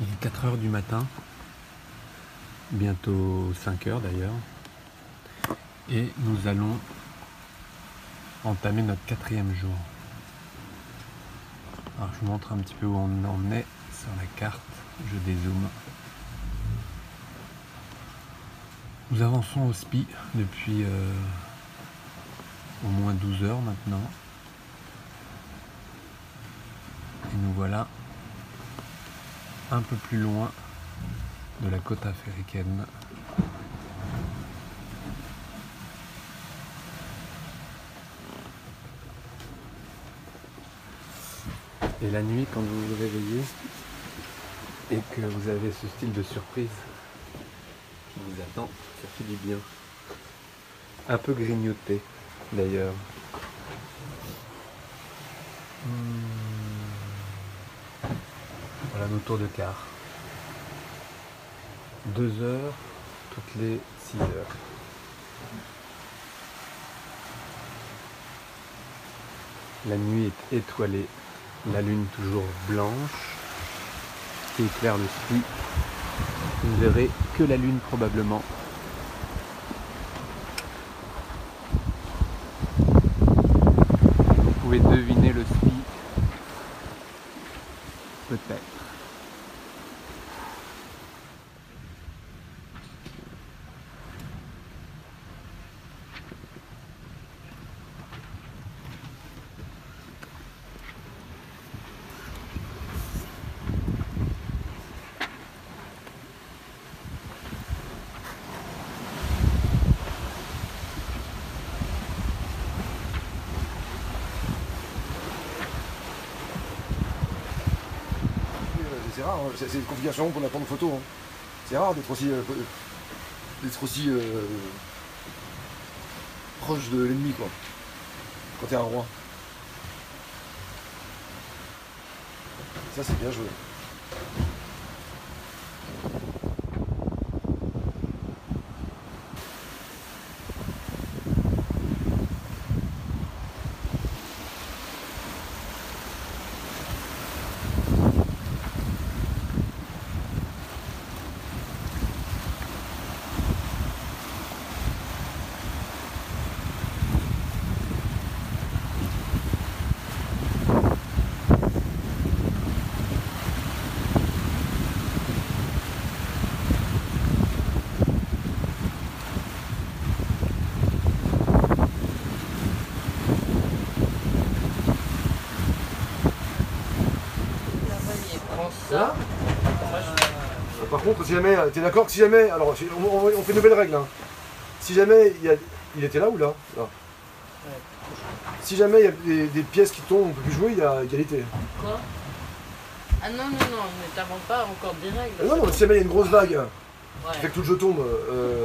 Il est 4 heures du matin, bientôt 5 heures d'ailleurs, et nous allons entamer notre quatrième jour. Alors je vous montre un petit peu où on en est sur la carte, je dézoome. Nous avançons au SPI depuis euh, au moins 12 heures maintenant. Et nous voilà un peu plus loin de la côte africaine. Et la nuit, quand vous vous réveillez et que vous avez ce style de surprise qui vous attend, ça fait du bien. Un peu grignoté d'ailleurs. Hmm. Tours de quart. Deux heures toutes les six heures. La nuit est étoilée, la lune toujours blanche qui éclaire le ski. Vous ne verrez que la lune probablement. Vous pouvez deviner C'est rare, hein. c'est une configuration pour la prendre photo. hein. C'est rare d'être aussi, euh, aussi euh, proche de l'ennemi, quoi. Quand t'es un roi. Ça, c'est bien joué. Ça Euh, Par contre, si jamais, euh, t'es d'accord que si jamais, alors on, fait une nouvelle règle. hein. Si jamais il y a, il était là ou là, Là. Si jamais il y a des, des pièces qui tombent, on peut plus jouer, il y a égalité. Quoi? Ah non, non, non, ne t'invente pas encore des règles. Ah non, non, si jamais il y a une grosse vague Ouais. fait que tout le jeu tombe, euh,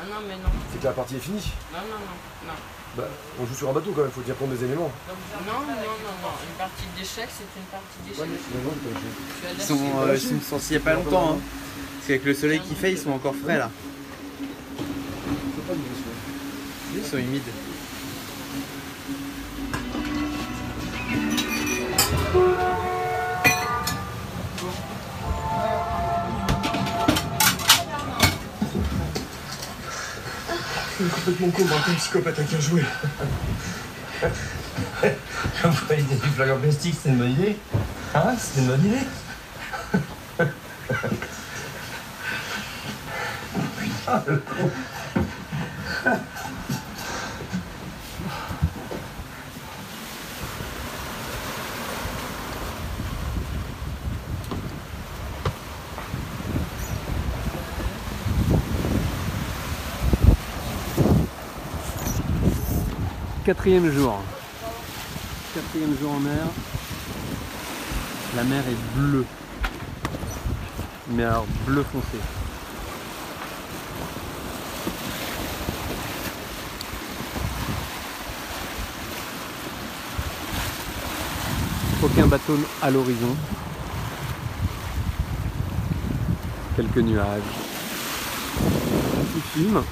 Ah non, mais non. c'est que la partie est finie. Non, non, non. Non, Bah, on joue sur un bateau quand même, faut tenir compte des éléments. non, non, non. non. Une partie d'échecs, c'est une partie d'échecs. Ils sont, euh, ils sont sortis il n'y a pas longtemps. Hein. Parce qu'avec le soleil qui fait, ils sont encore frais là. Ils sont humides. C'est complètement con, un psychopathe à qui a joué. Envoyer des flingues en plastique, c'est une bonne idée. Hein C'est une bonne idée. Putain, le con. Quatrième jour. Quatrième jour en mer. La mer est bleue. Mais alors bleu foncé. Aucun bateau à l'horizon. Quelques nuages. Il filme.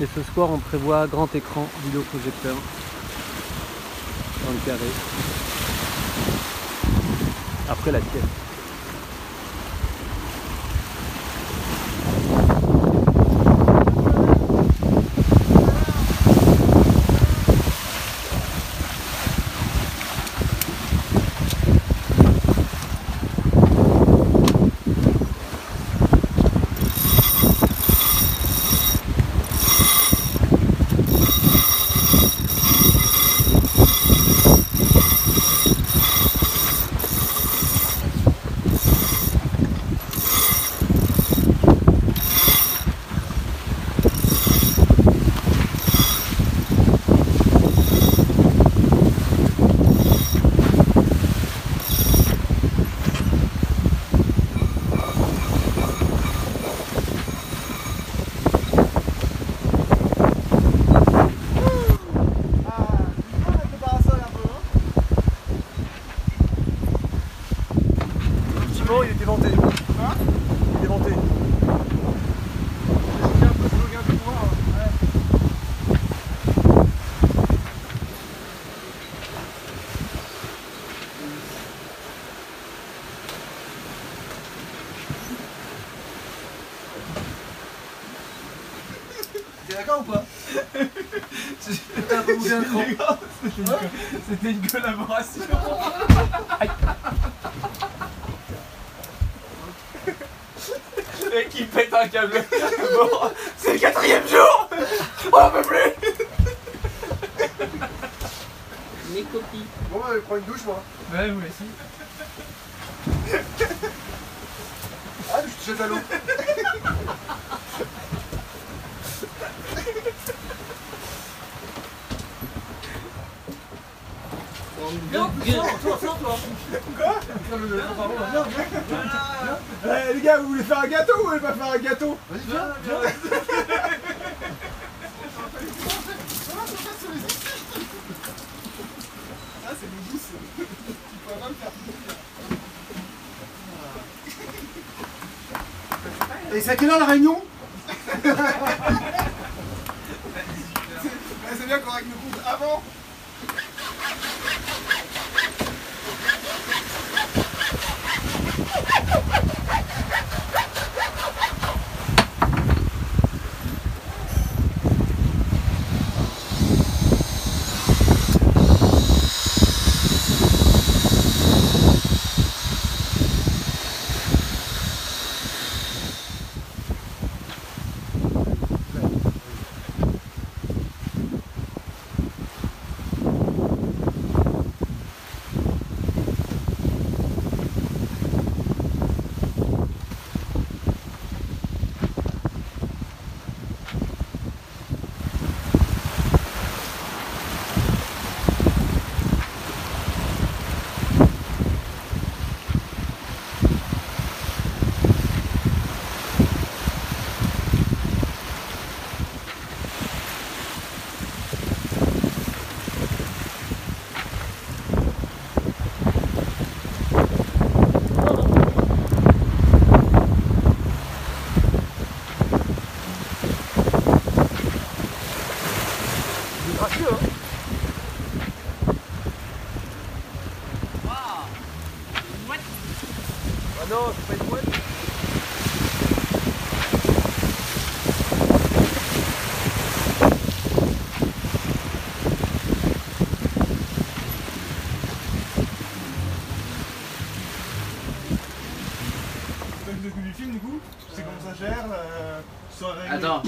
Et ce soir, on prévoit grand écran vidéoprojecteur dans le carré. Après la sieste. Avant, il était vanté. Hein Il était vanté. J'ai un peu, je regarde un peu voir. hein. T'es d'accord ou pas. C'était une collaboration. Et qui pète un câble. Bon, c'est le quatrième jour On en peut plus Mes copies. Bon, bah, je prends une douche, moi. Ouais, moi aussi. Ah, je te jette à l'eau. Viens, viens. Toi, toi, toi. Quoi Viens. Eh les gars, vous voulez faire un gâteau ou vous voulez pas faire un gâteau Vas-y, viens, viens. Ça c'est. Tu pourrais pas me faire Et c'est à quelle heure la réunion C'est bien qu'on règle le compte avant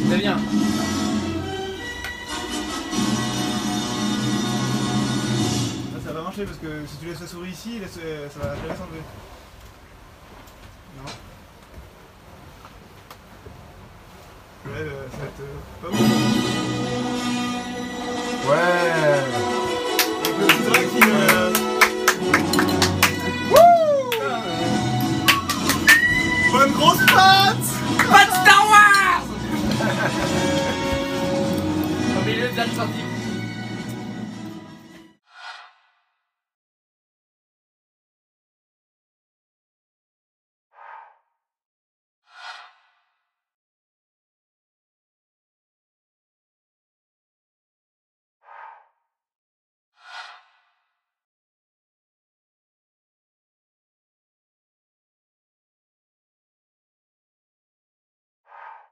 très bien. Ah, ça va marcher parce que si tu laisses la souris ici, laisse- euh, ça va jamais s'enlever. Non. Ouais, euh, ça va être euh, pas bon. Ouais.